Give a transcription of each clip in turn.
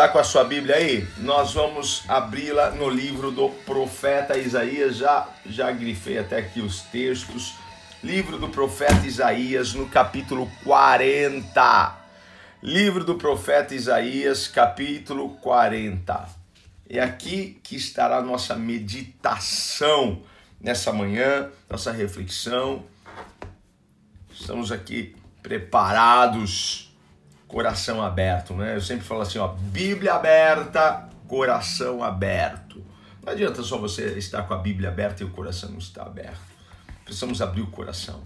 Tá com a sua Bíblia aí? Nós vamos abri-la no livro do profeta Isaías. Já já grifei até aqui os textos. Livro do profeta Isaías, no capítulo 40. Livro do profeta Isaías, capítulo 40. É aqui que estará a nossa meditação nessa manhã, nossa reflexão. Estamos aqui preparados coração aberto, né? Eu sempre falo assim, ó, Bíblia aberta, coração aberto. Não adianta só você estar com a Bíblia aberta e o coração não estar aberto. Precisamos abrir o coração.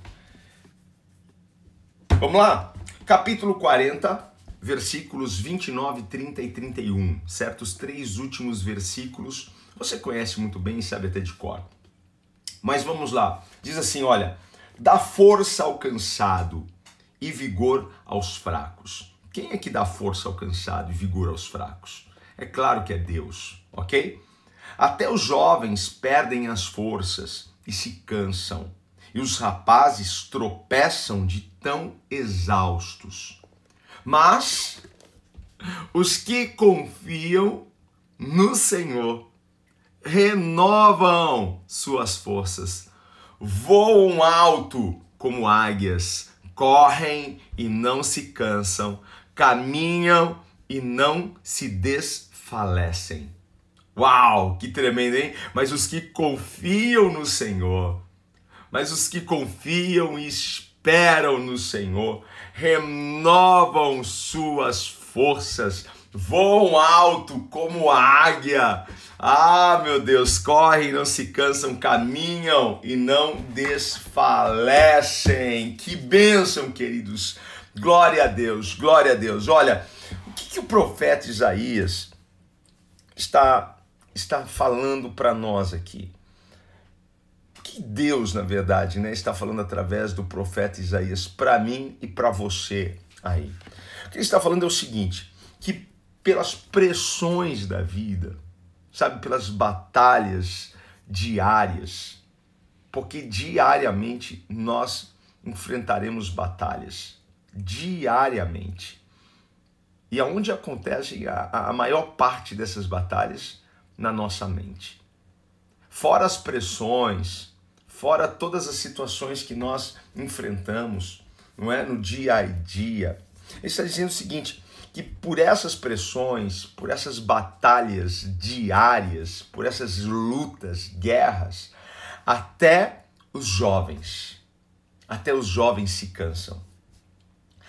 Vamos lá? Capítulo 40, versículos 29, 30 e 31. Certos três últimos versículos você conhece muito bem e sabe até de cor. Mas vamos lá. Diz assim, olha, dá força ao cansado e vigor aos fracos. Quem é que dá força ao cansado e vigor aos fracos? É claro que é Deus, ok? Até os jovens perdem as forças e se cansam, e os rapazes tropeçam de tão exaustos. Mas os que confiam no Senhor renovam suas forças, voam alto como águias, correm e não se cansam, caminham e não se desfalecem. Uau, que tremendo, hein? Mas os que confiam no Senhor, mas os que confiam e esperam no Senhor, renovam suas forças, voam alto como a águia. Ah, meu Deus, correm, não se cansam, caminham e não desfalecem. Que bênção, queridos. Glória a Deus, glória a Deus. Olha, o que, que o profeta Isaías está, está falando para nós aqui? O que Deus, na verdade, né, está falando através do profeta Isaías para mim e para você aí? O que ele está falando é o seguinte: que pelas pressões da vida, sabe, pelas batalhas diárias, porque diariamente nós enfrentaremos batalhas diariamente. E aonde acontece a, a maior parte dessas batalhas? Na nossa mente. Fora as pressões, fora todas as situações que nós enfrentamos, não é, no dia a dia. Ele está dizendo o seguinte, que por essas pressões, por essas batalhas diárias, por essas lutas, guerras, até os jovens, até os jovens se cansam.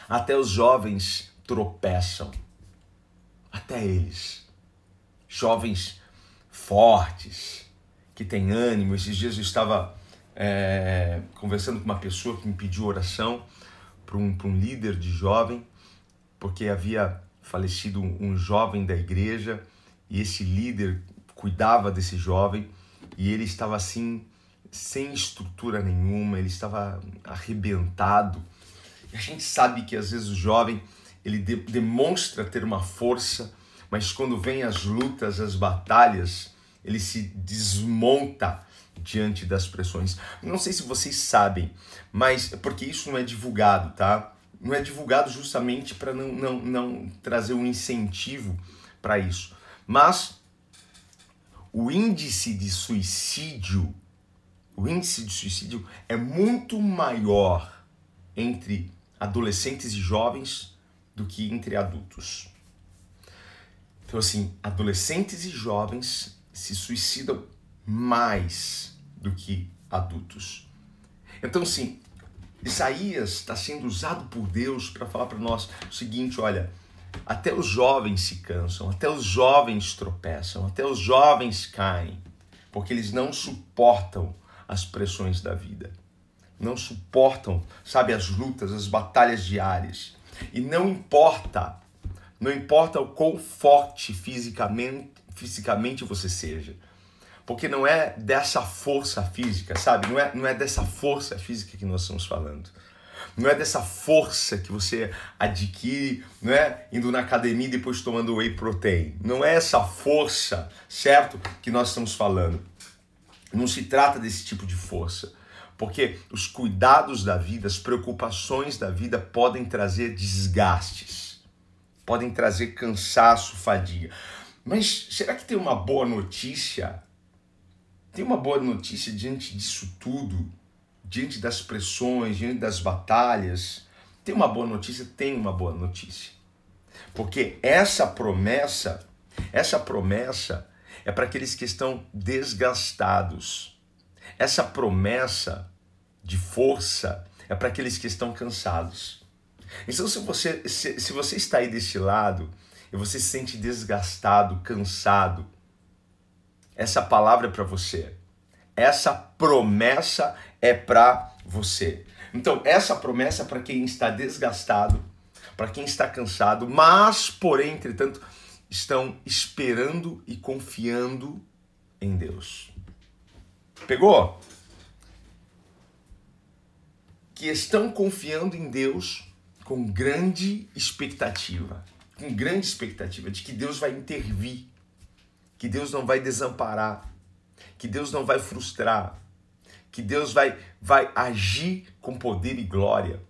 Até os jovens tropeçam. Até eles. Jovens fortes, que têm ânimo. Esses dias eu estava é, conversando com uma pessoa que me pediu oração para um, um líder de jovem, porque havia falecido um jovem da igreja e esse líder cuidava desse jovem e ele estava assim sem estrutura nenhuma, ele estava arrebentado a gente sabe que às vezes o jovem ele de, demonstra ter uma força, mas quando vem as lutas, as batalhas, ele se desmonta diante das pressões. Não sei se vocês sabem, mas porque isso não é divulgado, tá? Não é divulgado justamente para não, não, não trazer um incentivo para isso. Mas o índice de suicídio, o índice de suicídio é muito maior entre adolescentes e jovens do que entre adultos. Então, assim, adolescentes e jovens se suicidam mais do que adultos. Então, assim, Isaías está sendo usado por Deus para falar para nós o seguinte: olha, até os jovens se cansam, até os jovens tropeçam, até os jovens caem, porque eles não suportam as pressões da vida não suportam, sabe, as lutas, as batalhas diárias. E não importa, não importa o quão forte fisicamente, fisicamente você seja. Porque não é dessa força física, sabe? Não é, não é dessa força física que nós estamos falando. Não é dessa força que você adquire, não é indo na academia e depois tomando whey protein. Não é essa força, certo? Que nós estamos falando. Não se trata desse tipo de força. Porque os cuidados da vida, as preocupações da vida podem trazer desgastes. podem trazer cansaço, fadiga. Mas será que tem uma boa notícia? Tem uma boa notícia diante disso tudo, diante das pressões, diante das batalhas? Tem uma boa notícia? Tem uma boa notícia. Porque essa promessa, essa promessa é para aqueles que estão desgastados. Essa promessa de força é para aqueles que estão cansados. Então, se você, se, se você está aí desse lado e você se sente desgastado, cansado, essa palavra é para você. Essa promessa é para você. Então, essa promessa é para quem está desgastado, para quem está cansado, mas, porém, entretanto, estão esperando e confiando em Deus. Pegou? Que estão confiando em Deus com grande expectativa com grande expectativa de que Deus vai intervir, que Deus não vai desamparar, que Deus não vai frustrar, que Deus vai, vai agir com poder e glória.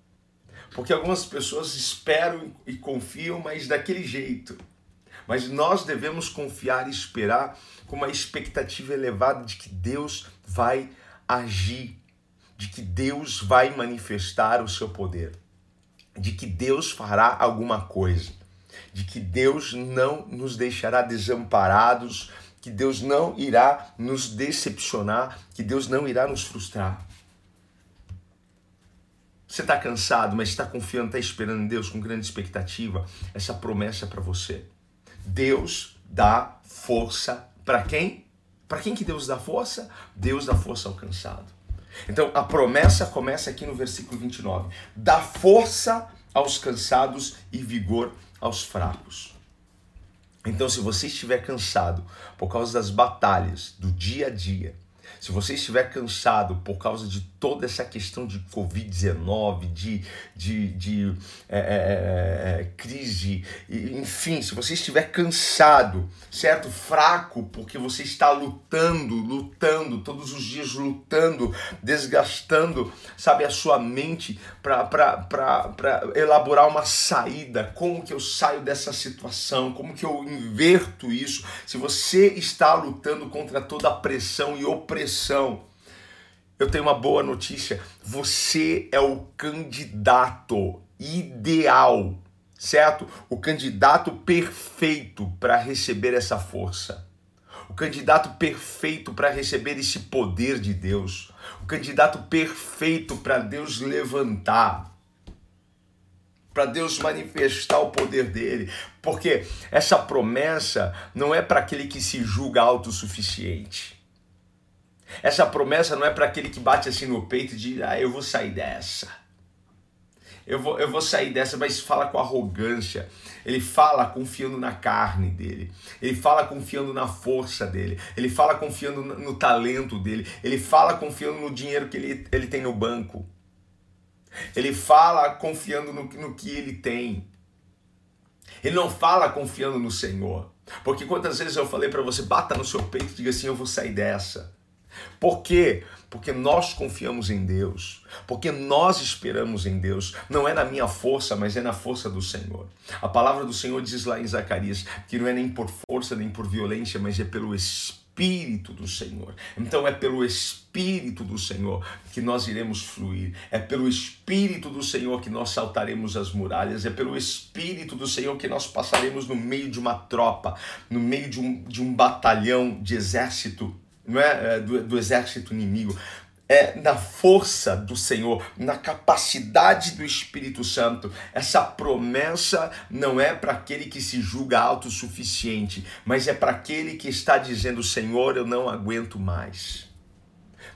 Porque algumas pessoas esperam e confiam, mas daquele jeito. Mas nós devemos confiar e esperar com uma expectativa elevada de que Deus vai agir, de que Deus vai manifestar o seu poder, de que Deus fará alguma coisa de que Deus não nos deixará desamparados, que Deus não irá nos decepcionar, que Deus não irá nos frustrar. Você está cansado, mas está confiando, está esperando em Deus com grande expectativa. Essa promessa é para você. Deus dá força para quem? Para quem que Deus dá força? Deus dá força ao cansado. Então a promessa começa aqui no versículo 29. Dá força aos cansados e vigor aos fracos. Então, se você estiver cansado por causa das batalhas do dia a dia, se você estiver cansado por causa de toda essa questão de Covid-19, de, de, de é, é, é, é crise, enfim, se você estiver cansado, certo? Fraco, porque você está lutando, lutando, todos os dias lutando, desgastando, sabe, a sua mente para elaborar uma saída. Como que eu saio dessa situação? Como que eu inverto isso? Se você está lutando contra toda a pressão e opressão, eu tenho uma boa notícia. Você é o candidato ideal, certo? O candidato perfeito para receber essa força. O candidato perfeito para receber esse poder de Deus. O candidato perfeito para Deus levantar. Para Deus manifestar o poder dele. Porque essa promessa não é para aquele que se julga autossuficiente essa promessa não é para aquele que bate assim no peito e diz: Ah, eu vou sair dessa. Eu vou, eu vou sair dessa, mas fala com arrogância. Ele fala confiando na carne dele. Ele fala confiando na força dele. Ele fala confiando no, talento dele. Ele fala confiando no dinheiro que ele, ele tem no banco. Ele fala confiando no, no que ele tem. Ele não fala confiando no Senhor. Porque quantas vezes eu falei para você, bata no seu peito e diga assim: eu vou sair dessa. Por quê? Porque nós confiamos em Deus, porque nós esperamos em Deus. Não é na minha força, mas é na força do Senhor. A palavra do Senhor diz lá em Zacarias que não é nem por força nem por violência, mas é pelo Espírito do Senhor. Então é pelo Espírito do Senhor que nós iremos fluir, é pelo Espírito do Senhor que nós saltaremos as muralhas, é pelo Espírito do Senhor que nós passaremos no meio de uma tropa, no meio de um, de um batalhão de exército não é, é do, do exército inimigo, é na força do Senhor, na capacidade do Espírito Santo. Essa promessa não é para aquele que se julga autossuficiente, mas é para aquele que está dizendo: Senhor, eu não aguento mais.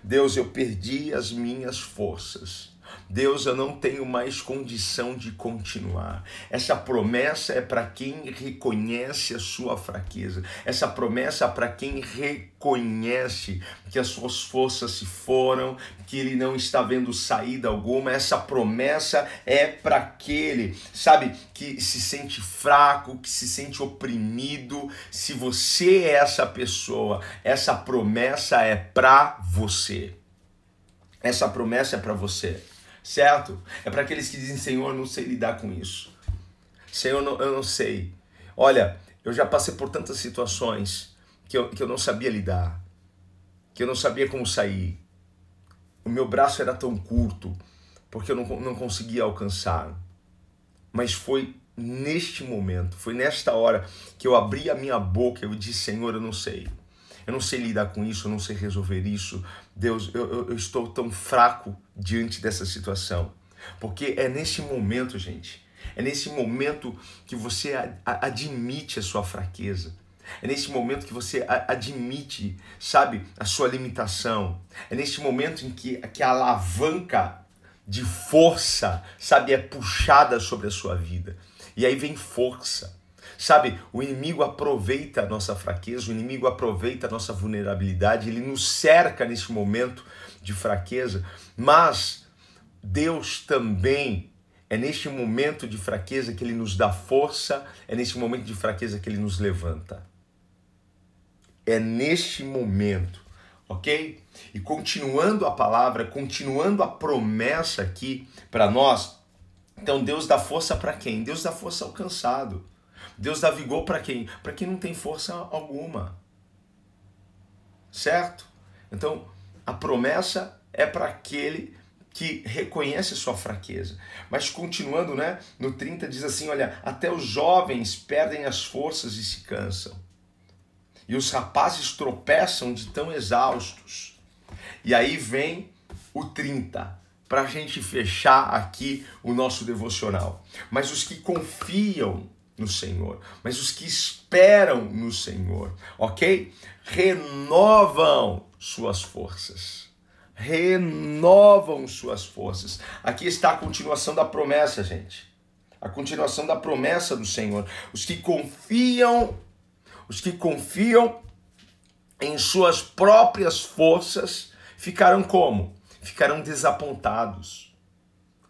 Deus, eu perdi as minhas forças. Deus, eu não tenho mais condição de continuar. Essa promessa é para quem reconhece a sua fraqueza. Essa promessa é para quem reconhece que as suas forças se foram, que ele não está vendo saída alguma. Essa promessa é para aquele, sabe, que se sente fraco, que se sente oprimido. Se você é essa pessoa, essa promessa é para você. Essa promessa é para você certo? É para aqueles que dizem, Senhor, não sei lidar com isso. Senhor, eu não, eu não sei. Olha, eu já passei por tantas situações que eu, que eu não sabia lidar, que eu não sabia como sair. O meu braço era tão curto, porque eu não, não conseguia alcançar. Mas foi neste momento, foi nesta hora que eu abri a minha boca e eu disse: Senhor, eu não sei. Eu não sei lidar com isso, eu não sei resolver isso. Deus, eu, eu, estou tão fraco diante dessa situação. Porque é nesse momento, gente, é nesse momento que você admite a sua fraqueza. É nesse momento que você admite, sabe, a sua limitação. É nesse momento em que, que a alavanca de força, sabe, é puxada sobre a sua vida. E aí vem força. Sabe, o inimigo aproveita a nossa fraqueza, o inimigo aproveita a nossa vulnerabilidade, ele nos cerca nesse momento de fraqueza, mas Deus também é neste momento de fraqueza que ele nos dá força, é neste momento de fraqueza que ele nos levanta. É neste momento, ok? E continuando a palavra, continuando a promessa aqui para nós, então Deus dá força para quem? Deus dá força ao cansado. Deus dá vigor para quem? Para quem não tem força alguma. Certo? Então, a promessa é para aquele que reconhece sua fraqueza. Mas continuando, né? No 30 diz assim, olha, até os jovens perdem as forças e se cansam. E os rapazes tropeçam de tão exaustos. E aí vem o 30 para a gente fechar aqui o nosso devocional. Mas os que confiam no Senhor, mas os que esperam no Senhor, ok? Renovam suas forças. Renovam suas forças. Aqui está a continuação da promessa, gente. A continuação da promessa do Senhor. Os que confiam, os que confiam em suas próprias forças ficarão como? ficarão desapontados,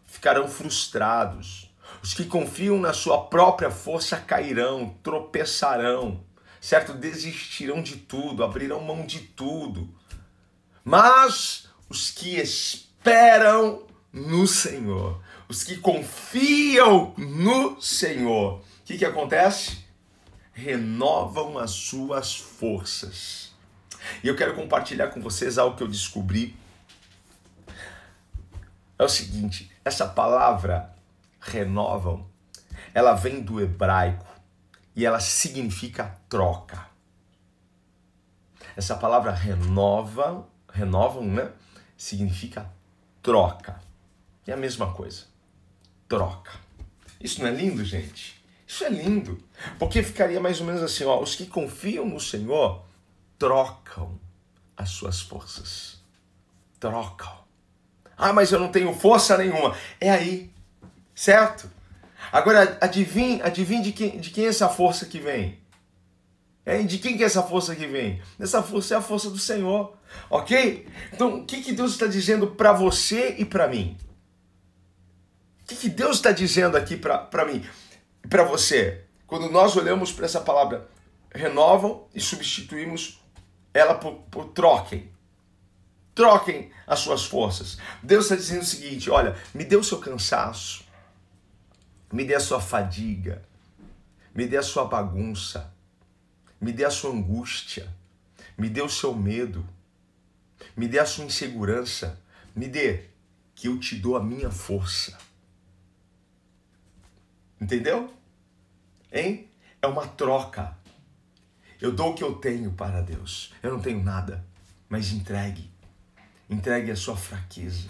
ficarão frustrados. Os que confiam na sua própria força cairão, tropeçarão, certo? Desistirão de tudo, abrirão mão de tudo. Mas os que esperam no Senhor, os que confiam no Senhor, o que, que acontece? Renovam as suas forças. E eu quero compartilhar com vocês algo que eu descobri é o seguinte: essa palavra renovam, ela vem do hebraico e ela significa troca. Essa palavra renova, renovam, né? Significa troca. É a mesma coisa. Troca. Isso não é lindo, gente? Isso é lindo. Porque ficaria mais ou menos assim, ó, os que confiam no Senhor trocam as suas forças. Trocam. Ah, mas eu não tenho força nenhuma. É aí, certo? Agora, adivinhe, adivinhe de, quem, de quem é essa força que vem? É, de quem que é essa força que vem? Essa força é a força do Senhor, ok? Então, o que, que Deus está dizendo para você e para mim? O que, que Deus está dizendo aqui para mim e para você? Quando nós olhamos para essa palavra, renovam e substituímos ela por, por troquem troquem as suas forças. Deus está dizendo o seguinte: olha, me dê o seu cansaço, me dê a sua fadiga, me dê a sua bagunça, me dê a sua angústia, me dê o seu medo, me dê a sua insegurança, me dê, que eu te dou a minha força. Entendeu? Hein? É uma troca. Eu dou o que eu tenho para Deus. Eu não tenho nada, mas entregue. Entregue a sua fraqueza.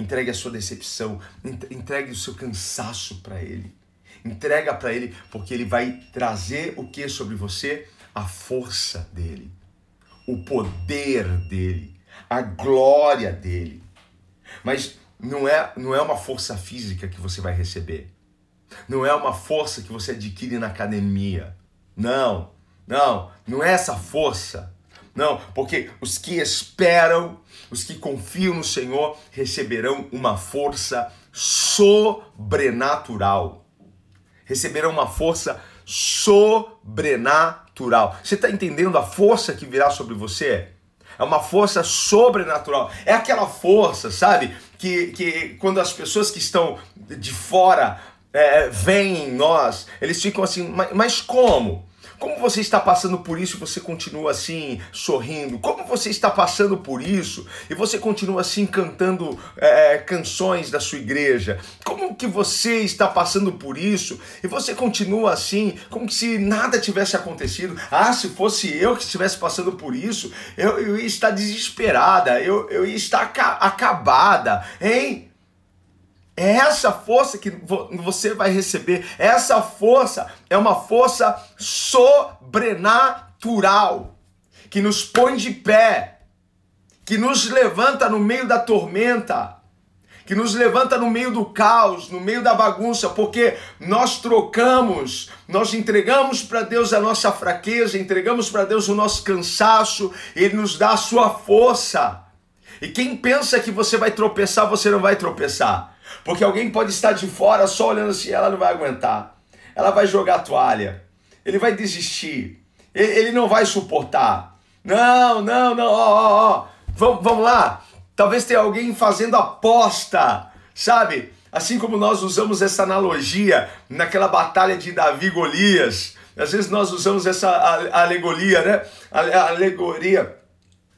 Entregue a sua decepção. Entregue o seu cansaço para Ele. Entrega para Ele, porque Ele vai trazer o que sobre você? A força dele, o poder dele, a glória dele. Mas não é, não é uma força física que você vai receber. Não é uma força que você adquire na academia. Não, não, não é essa força. Não, porque os que esperam, os que confiam no Senhor, receberão uma força sobrenatural. Receberão uma força sobrenatural. Você está entendendo a força que virá sobre você? É uma força sobrenatural. É aquela força, sabe? Que, que quando as pessoas que estão de fora é, vêm em nós, eles ficam assim, mas, mas como? Como você está passando por isso e você continua assim, sorrindo? Como você está passando por isso e você continua assim, cantando é, canções da sua igreja? Como que você está passando por isso e você continua assim, como se nada tivesse acontecido? Ah, se fosse eu que estivesse passando por isso, eu, eu ia estar desesperada, eu, eu ia estar acabada, hein? É essa força que você vai receber. Essa força é uma força sobrenatural que nos põe de pé, que nos levanta no meio da tormenta, que nos levanta no meio do caos, no meio da bagunça, porque nós trocamos, nós entregamos para Deus a nossa fraqueza, entregamos para Deus o nosso cansaço, Ele nos dá a sua força. E quem pensa que você vai tropeçar, você não vai tropeçar. Porque alguém pode estar de fora só olhando assim, ela não vai aguentar. Ela vai jogar a toalha. Ele vai desistir. Ele não vai suportar. Não, não, não, ó, ó, ó. Vamos, vamos lá. Talvez tenha alguém fazendo aposta, sabe? Assim como nós usamos essa analogia naquela batalha de Davi e Golias. Às vezes nós usamos essa alegoria, né? Alegoria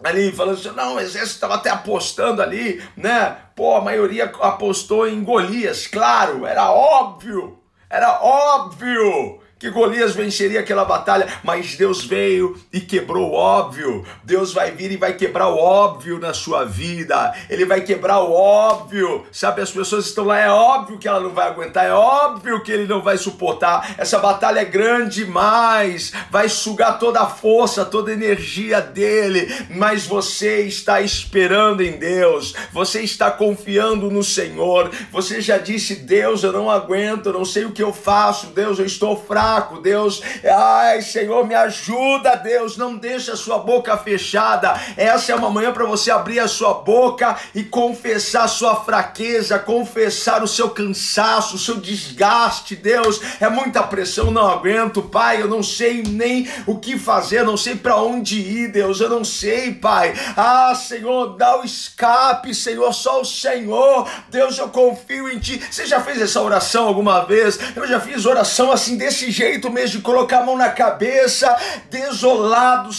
ali falando assim, não, o exército estava até apostando ali, né? Pô, a maioria apostou em Golias, claro, era óbvio, era óbvio que Golias venceria aquela batalha, mas Deus veio e quebrou o óbvio. Deus vai vir e vai quebrar o óbvio na sua vida. Ele vai quebrar o óbvio. Sabe, as pessoas estão lá, é óbvio que ela não vai aguentar, é óbvio que ele não vai suportar. Essa batalha é grande demais, vai sugar toda a força, toda a energia dele, mas você está esperando em Deus. Você está confiando no Senhor. Você já disse: "Deus, eu não aguento, não sei o que eu faço. Deus, eu estou fraco fraco, Deus. Ai, Senhor, me ajuda, Deus. Não deixa a sua boca fechada. Essa é uma manhã para você abrir a sua boca e confessar a sua fraqueza, confessar o seu cansaço, o seu desgaste, Deus. É muita pressão, não aguento, Pai. Eu não sei nem o que fazer, não sei para onde ir, Deus. Eu não sei, Pai. Ah, Senhor, dá o escape, Senhor. Só o Senhor. Deus, eu confio em Ti. Você já fez essa oração alguma vez? Eu já fiz oração assim desse jeito jeito mesmo de colocar a mão na cabeça, desolado,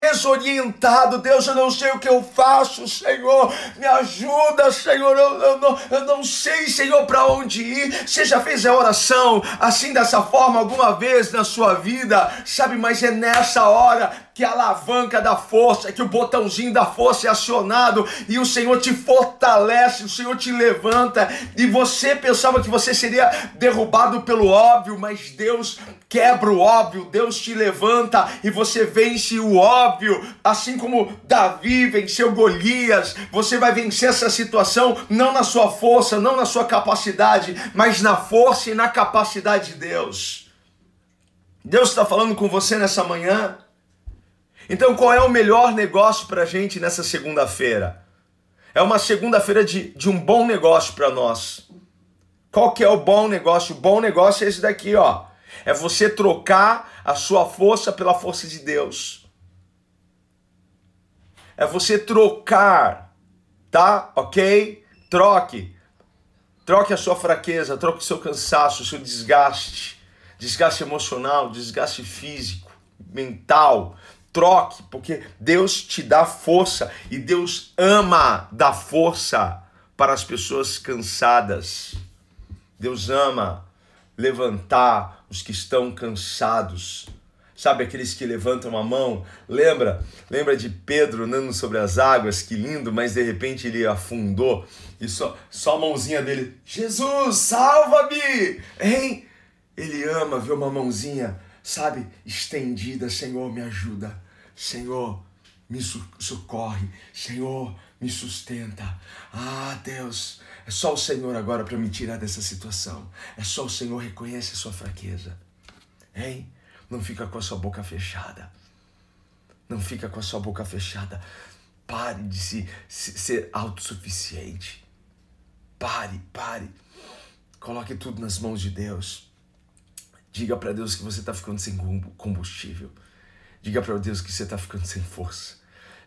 desorientado. Deus, eu não sei o que eu faço, Senhor. Me ajuda, Senhor. Eu, eu, não, eu não sei, Senhor, para onde ir. Você já fez a oração assim, dessa forma, alguma vez na sua vida? Sabe, mas é nessa hora que a alavanca da força, que o botãozinho da força é acionado e o Senhor te fortalece, o Senhor te levanta e você pensava que você seria derrubado pelo óbvio, mas Deus quebra o óbvio, Deus te levanta e você vence o óbvio, assim como Davi venceu Golias, você vai vencer essa situação não na sua força, não na sua capacidade, mas na força e na capacidade de Deus. Deus está falando com você nessa manhã. Então, qual é o melhor negócio para a gente nessa segunda-feira? É uma segunda-feira de, de um bom negócio para nós. Qual que é o bom negócio? O bom negócio é esse daqui, ó. É você trocar a sua força pela força de Deus. É você trocar, tá? Ok? Troque. Troque a sua fraqueza, troque o seu cansaço, o seu desgaste. Desgaste emocional, desgaste físico, mental, troque, porque Deus te dá força e Deus ama dar força para as pessoas cansadas. Deus ama levantar os que estão cansados. Sabe aqueles que levantam a mão? Lembra? Lembra de Pedro andando sobre as águas? Que lindo, mas de repente ele afundou e só, só a mãozinha dele, Jesus, salva-me! Hein? Ele ama ver uma mãozinha, sabe, estendida, Senhor, me ajuda. Senhor, me socorre, Senhor, me sustenta. Ah, Deus, é só o Senhor agora para me tirar dessa situação. É só o Senhor reconhece a sua fraqueza. Hein? Não fica com a sua boca fechada. Não fica com a sua boca fechada. Pare de se, se ser autossuficiente. Pare, pare. Coloque tudo nas mãos de Deus. Diga para Deus que você está ficando sem combustível. Diga para Deus que você está ficando sem força.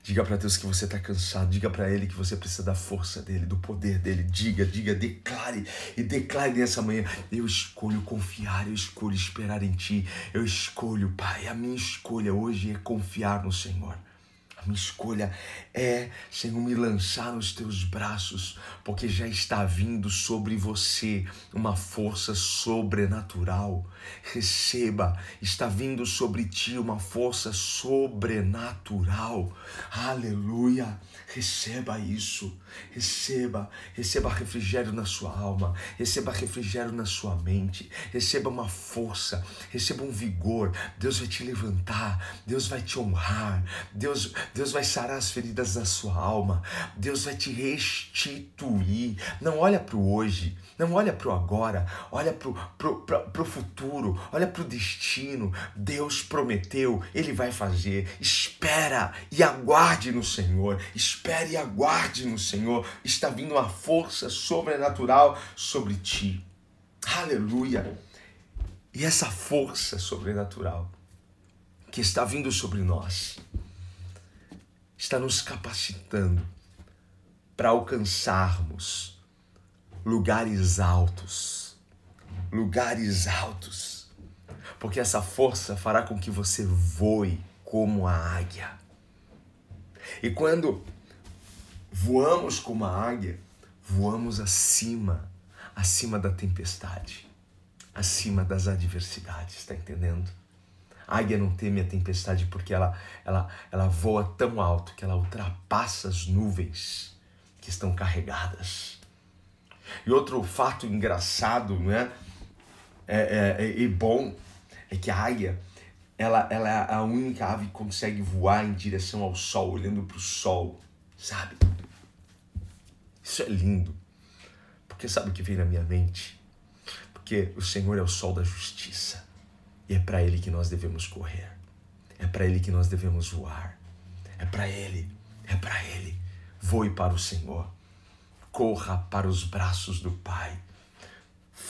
Diga para Deus que você está cansado. Diga para Ele que você precisa da força dele, do poder dele. Diga, diga, declare e declare nessa manhã. Eu escolho confiar, eu escolho esperar em Ti. Eu escolho, Pai. A minha escolha hoje é confiar no Senhor. Minha escolha é, Senhor, me lançar nos teus braços, porque já está vindo sobre você uma força sobrenatural. Receba, está vindo sobre ti uma força sobrenatural. Aleluia. Receba isso. Receba, receba refrigério na sua alma, receba refrigério na sua mente, receba uma força, receba um vigor. Deus vai te levantar, Deus vai te honrar, Deus, Deus vai sarar as feridas da sua alma, Deus vai te restituir. Não olha para o hoje, não olha para o agora, olha para o futuro, olha para o destino. Deus prometeu, Ele vai fazer. Espera e aguarde no Senhor, espere e aguarde no Senhor. Está vindo uma força sobrenatural sobre ti. Aleluia! E essa força sobrenatural que está vindo sobre nós está nos capacitando para alcançarmos lugares altos. Lugares altos. Porque essa força fará com que você voe como a águia. E quando voamos como a águia, voamos acima, acima da tempestade, acima das adversidades, está entendendo? A águia não teme a tempestade porque ela, ela, ela voa tão alto que ela ultrapassa as nuvens que estão carregadas. E outro fato engraçado né, é, é, é, é bom é que a águia ela, ela é a única ave que consegue voar em direção ao sol, olhando para o sol, sabe? Isso é lindo. Porque sabe o que vem na minha mente? Porque o Senhor é o sol da justiça. E é para Ele que nós devemos correr. É para Ele que nós devemos voar. É para Ele. É para Ele. Voe para o Senhor. Corra para os braços do Pai.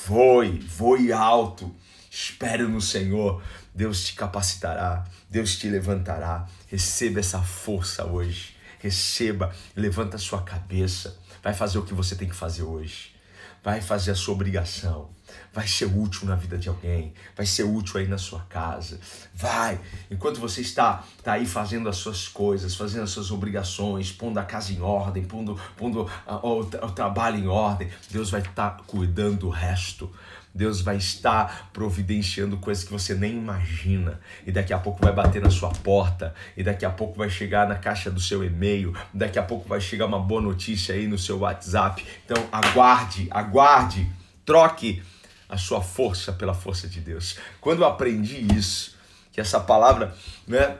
Voe, voe alto. Espere no Senhor. Deus te capacitará. Deus te levantará. Receba essa força hoje. Receba. Levanta a sua cabeça. Vai fazer o que você tem que fazer hoje. Vai fazer a sua obrigação vai ser útil na vida de alguém, vai ser útil aí na sua casa. Vai, enquanto você está, está aí fazendo as suas coisas, fazendo as suas obrigações, pondo a casa em ordem, pondo, pondo o, o trabalho em ordem, Deus vai estar cuidando do resto. Deus vai estar providenciando coisas que você nem imagina. E daqui a pouco vai bater na sua porta. E daqui a pouco vai chegar na caixa do seu e-mail. Daqui a pouco vai chegar uma boa notícia aí no seu WhatsApp. Então aguarde, aguarde, troque a sua força pela força de Deus. Quando eu aprendi isso, que essa palavra né,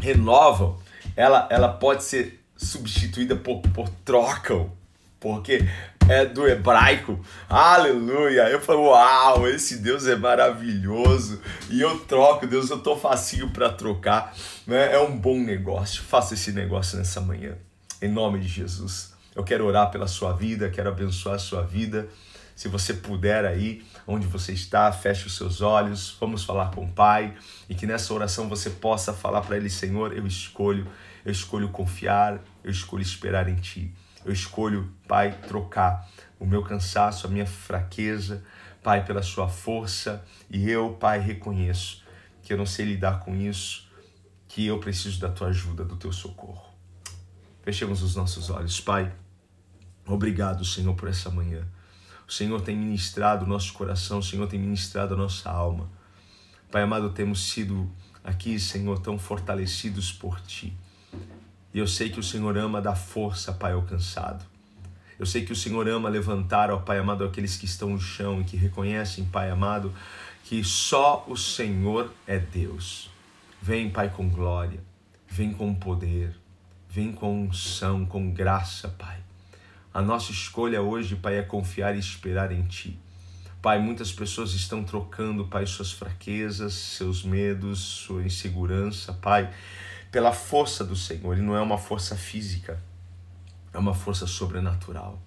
renova, ela, ela pode ser substituída por, por trocam, porque é do hebraico. Aleluia! Eu falo, uau, esse Deus é maravilhoso. E eu troco, Deus, eu tô facinho para trocar. Né? É um bom negócio. Faça esse negócio nessa manhã. Em nome de Jesus. Eu quero orar pela sua vida, quero abençoar a sua vida. Se você puder aí, onde você está, feche os seus olhos, vamos falar com o Pai e que nessa oração você possa falar para Ele: Senhor, eu escolho, eu escolho confiar, eu escolho esperar em Ti. Eu escolho, Pai, trocar o meu cansaço, a minha fraqueza, Pai, pela Sua força e eu, Pai, reconheço que eu não sei lidar com isso, que eu preciso da Tua ajuda, do Teu socorro. Fechemos os nossos olhos, Pai. Obrigado, Senhor, por essa manhã. O Senhor tem ministrado o nosso coração, o Senhor tem ministrado a nossa alma. Pai amado, temos sido aqui, Senhor, tão fortalecidos por Ti. E eu sei que o Senhor ama dar força, Pai, ao cansado. Eu sei que o Senhor ama levantar, ó Pai amado, aqueles que estão no chão e que reconhecem, Pai amado, que só o Senhor é Deus. Vem, Pai, com glória, vem com poder, vem com unção, com graça, Pai. A nossa escolha hoje, Pai, é confiar e esperar em Ti. Pai, muitas pessoas estão trocando, Pai, suas fraquezas, seus medos, sua insegurança, Pai, pela força do Senhor. E não é uma força física, é uma força sobrenatural.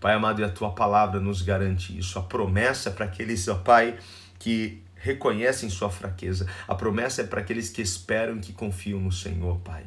Pai amado, e a Tua palavra nos garante isso. A promessa é para aqueles, ó Pai, que reconhecem sua fraqueza. A promessa é para aqueles que esperam e que confiam no Senhor, Pai.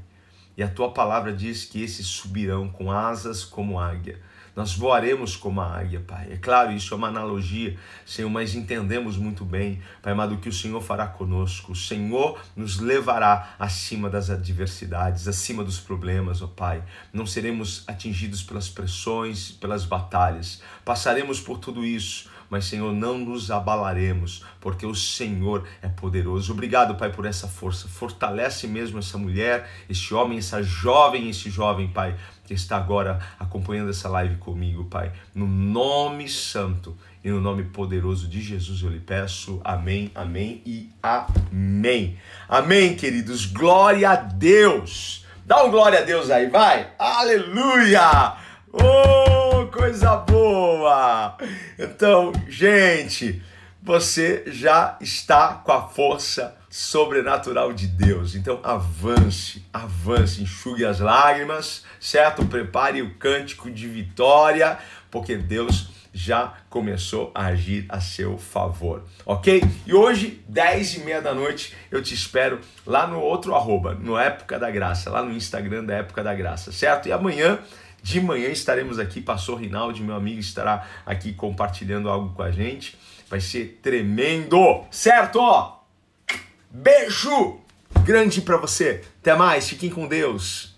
E a tua palavra diz que esses subirão com asas como águia. Nós voaremos como a águia, Pai. É claro, isso é uma analogia, Senhor, mas entendemos muito bem, Pai amado, que o Senhor fará conosco. O Senhor nos levará acima das adversidades, acima dos problemas, ó Pai. Não seremos atingidos pelas pressões, pelas batalhas. Passaremos por tudo isso, mas Senhor, não nos abalaremos, porque o Senhor é poderoso. Obrigado, Pai, por essa força. Fortalece mesmo essa mulher, este homem, essa jovem, esse jovem, Pai, está agora acompanhando essa live comigo, Pai. No nome santo e no nome poderoso de Jesus eu lhe peço. Amém, amém e amém. Amém, queridos. Glória a Deus. Dá um glória a Deus aí, vai. Aleluia! Oh, coisa boa! Então, gente, você já está com a força sobrenatural de Deus. Então avance, avance, enxugue as lágrimas, certo? Prepare o cântico de vitória, porque Deus já começou a agir a seu favor, ok? E hoje, 10 e meia da noite, eu te espero lá no outro arroba, no Época da Graça, lá no Instagram da Época da Graça, certo? E amanhã, de manhã, estaremos aqui, pastor Rinaldi, meu amigo, estará aqui compartilhando algo com a gente. Vai ser tremendo, certo? Beijo grande para você. Até mais, fiquem com Deus.